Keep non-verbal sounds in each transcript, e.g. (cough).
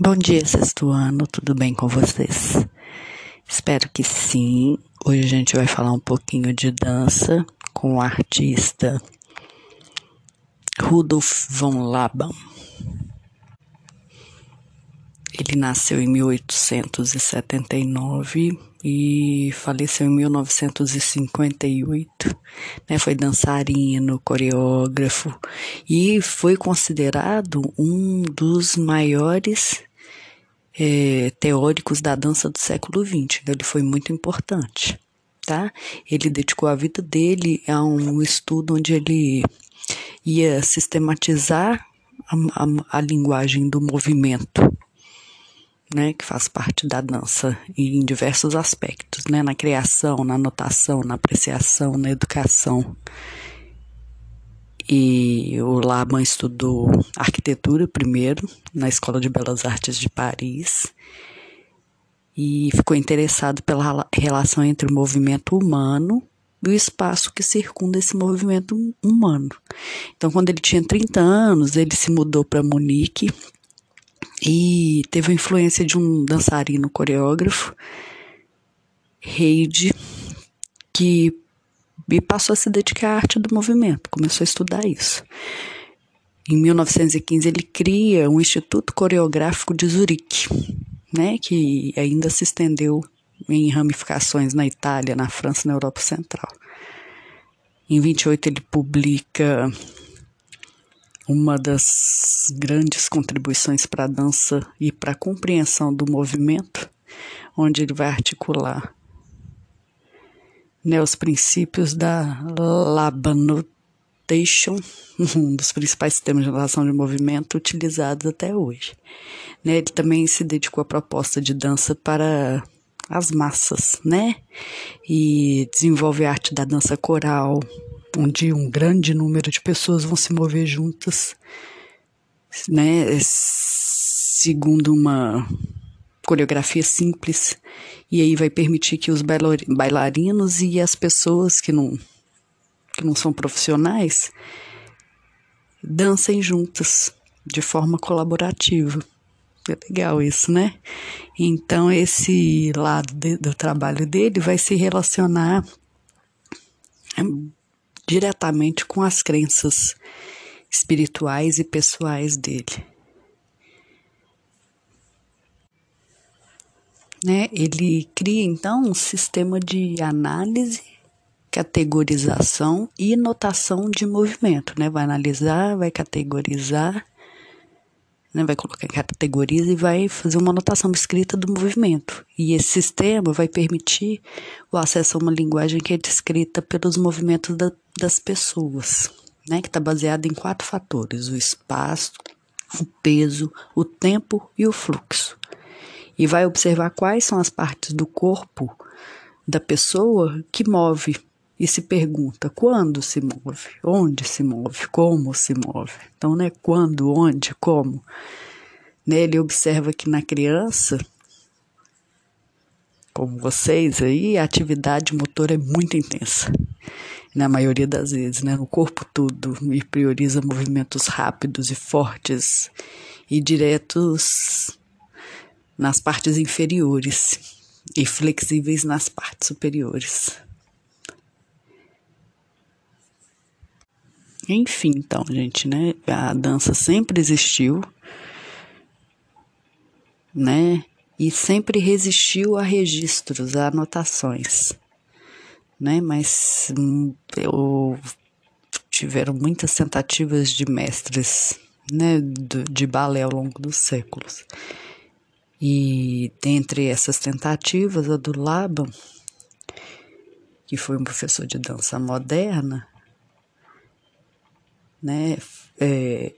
Bom dia, sexto ano, tudo bem com vocês? Espero que sim. Hoje a gente vai falar um pouquinho de dança com o artista Rudolf von Laban. Ele nasceu em 1879 e faleceu em 1958. Né? Foi dançarino, coreógrafo e foi considerado um dos maiores é, teóricos da dança do século XX. Então, ele foi muito importante. Tá? Ele dedicou a vida dele a um estudo onde ele ia sistematizar a, a, a linguagem do movimento né, que faz parte da dança em diversos aspectos, né, na criação, na notação, na apreciação, na educação. E o Laban estudou arquitetura primeiro na Escola de Belas Artes de Paris e ficou interessado pela relação entre o movimento humano e o espaço que circunda esse movimento humano. Então, quando ele tinha 30 anos, ele se mudou para Munique e teve a influência de um dançarino coreógrafo, Heide, que passou a se dedicar à arte do movimento, começou a estudar isso. Em 1915 ele cria o Instituto Coreográfico de Zurique, né, que ainda se estendeu em ramificações na Itália, na França na Europa Central. Em 28 ele publica uma das grandes contribuições para a dança e para a compreensão do movimento, onde ele vai articular né, os princípios da Labanotation, (laughs) um dos principais sistemas de relação de movimento utilizados até hoje. Né, ele também se dedicou à proposta de dança para as massas, né? E desenvolve a arte da dança coral, onde um grande número de pessoas vão se mover juntas, né, segundo uma coreografia simples, e aí vai permitir que os bailarinos e as pessoas que não, que não são profissionais dancem juntas de forma colaborativa. É legal isso, né? Então, esse lado de, do trabalho dele vai se relacionar diretamente com as crenças espirituais e pessoais dele. Né? Ele cria então um sistema de análise, categorização e notação de movimento, né? Vai analisar, vai categorizar, né? vai colocar categoriza e vai fazer uma anotação escrita do movimento. E esse sistema vai permitir o acesso a uma linguagem que é descrita pelos movimentos da, das pessoas, né, que está baseada em quatro fatores: o espaço, o peso, o tempo e o fluxo. E vai observar quais são as partes do corpo da pessoa que move e se pergunta quando se move, onde se move, como se move. Então, né, quando, onde, como. Né, ele observa que na criança, como vocês aí, a atividade motora é muito intensa na maioria das vezes, né, no corpo todo, e prioriza movimentos rápidos e fortes e diretos nas partes inferiores e flexíveis nas partes superiores. Enfim, então, gente, né, a dança sempre existiu, né, e sempre resistiu a registros, a anotações né? Mas hum, eu tiveram muitas tentativas de mestres, né, de balé ao longo dos séculos. E dentre essas tentativas, a do Laban, que foi um professor de dança moderna, né, é,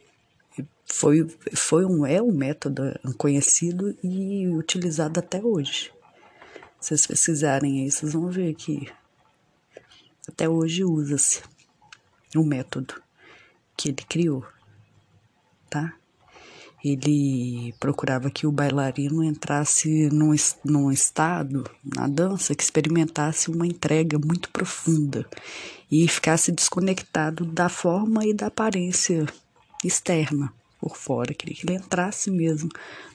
foi, foi um, é um método conhecido e utilizado até hoje. Se vocês pesquisarem aí, vocês vão ver que até hoje usa-se o método que ele criou, tá? Ele procurava que o bailarino entrasse num, num estado, na dança, que experimentasse uma entrega muito profunda e ficasse desconectado da forma e da aparência externa, por fora, queria que ele entrasse mesmo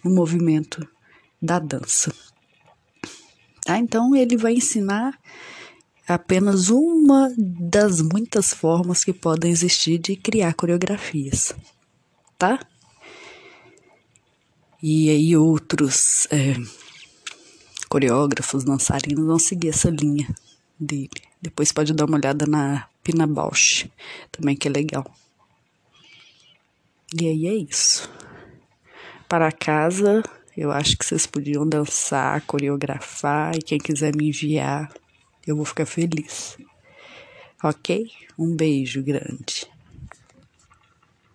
no movimento da dança. Tá? Então ele vai ensinar apenas uma das muitas formas que podem existir de criar coreografias, tá? E aí outros é, coreógrafos, dançarinos vão seguir essa linha dele. Depois pode dar uma olhada na Pina Bausch, também que é legal. E aí é isso. Para casa, eu acho que vocês podiam dançar, coreografar e quem quiser me enviar, eu vou ficar feliz. Ok? Um beijo grande.